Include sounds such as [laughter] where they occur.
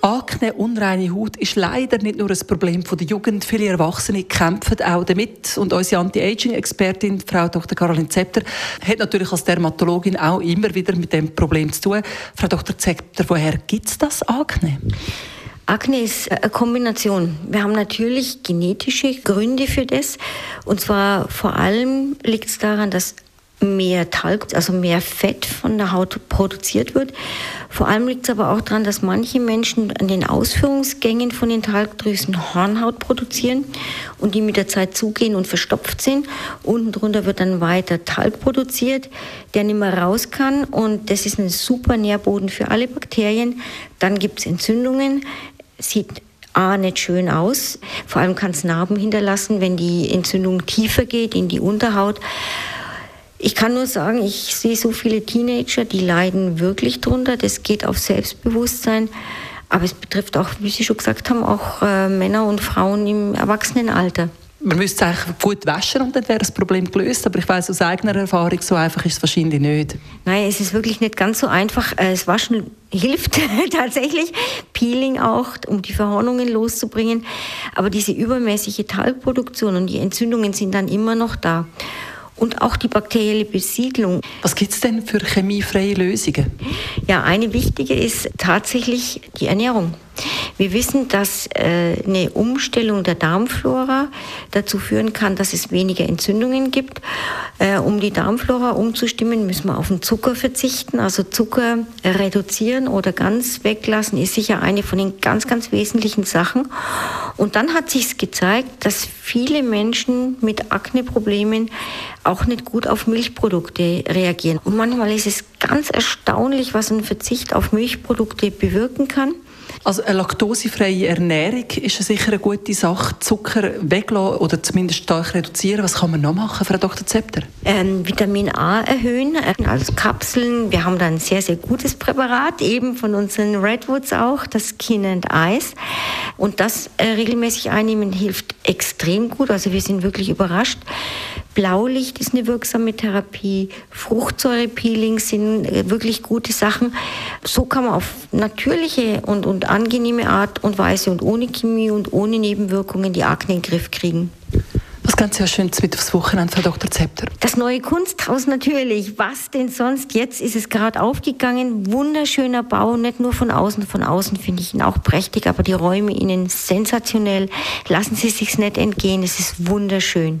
Akne, unreine Haut ist leider nicht nur ein Problem der Jugend. Viele Erwachsene kämpfen auch damit. Und unsere Anti-Aging-Expertin, Frau Dr. Caroline Zepter, hat natürlich als Dermatologin auch immer wieder mit dem Problem zu tun. Frau Dr. Zepter, woher gibt es das Akne? Akne ist eine Kombination. Wir haben natürlich genetische Gründe für das. Und zwar vor allem liegt es daran, dass mehr Talg, also mehr Fett von der Haut produziert wird. Vor allem liegt es aber auch daran, dass manche Menschen an den Ausführungsgängen von den Talgdrüsen Hornhaut produzieren und die mit der Zeit zugehen und verstopft sind. Unten drunter wird dann weiter Talg produziert, der nicht mehr raus kann und das ist ein super Nährboden für alle Bakterien. Dann gibt es Entzündungen, sieht A, nicht schön aus. Vor allem kann es Narben hinterlassen, wenn die Entzündung tiefer geht in die Unterhaut. Ich kann nur sagen, ich sehe so viele Teenager, die leiden wirklich drunter. Das geht auf Selbstbewusstsein. Aber es betrifft auch, wie Sie schon gesagt haben, auch äh, Männer und Frauen im Erwachsenenalter. Man müsste es eigentlich gut waschen und dann wäre das Problem gelöst. Aber ich weiß aus eigener Erfahrung, so einfach ist es wahrscheinlich nicht. Nein, es ist wirklich nicht ganz so einfach. Äh, das Waschen hilft [laughs] tatsächlich. Peeling auch, um die Verhornungen loszubringen. Aber diese übermäßige Talgproduktion und die Entzündungen sind dann immer noch da und auch die bakterielle Besiedlung. Was gibt es denn für chemiefreie Lösungen? Ja, eine wichtige ist tatsächlich die Ernährung. Wir wissen, dass äh, eine Umstellung der Darmflora dazu führen kann, dass es weniger Entzündungen gibt. Äh, um die Darmflora umzustimmen, müssen wir auf den Zucker verzichten. Also Zucker reduzieren oder ganz weglassen ist sicher eine von den ganz, ganz wesentlichen Sachen. Und dann hat sich gezeigt, dass viele Menschen mit Akneproblemen auch nicht gut auf Milchprodukte reagieren. Und manchmal ist es ganz erstaunlich, was ein Verzicht auf Milchprodukte bewirken kann. Also eine laktosefreie Ernährung ist sicher eine gute Sache. Zucker weglassen oder zumindest stark reduzieren. Was kann man noch machen, Frau Dr. Zepter? Ähm, Vitamin A erhöhen, also Kapseln. Wir haben da ein sehr, sehr gutes Präparat, eben von unseren Redwoods auch, das Skin and Eyes. Und das äh, regelmäßig einnehmen hilft extrem gut. Also wir sind wirklich überrascht. Blaulicht ist eine wirksame Therapie. Fruchtsäurepeelings sind äh, wirklich gute Sachen. So kann man auf natürliche und, und angenehme Art und Weise und ohne Chemie und ohne Nebenwirkungen die Akne in den Griff kriegen. Was ganz ja schön mit aufs Wochenende, Frau Dr. Zepter? Das neue Kunsthaus natürlich. Was denn sonst? Jetzt ist es gerade aufgegangen. Wunderschöner Bau, nicht nur von außen. Von außen finde ich ihn auch prächtig, aber die Räume innen sensationell. Lassen Sie sich's nicht entgehen. Es ist wunderschön.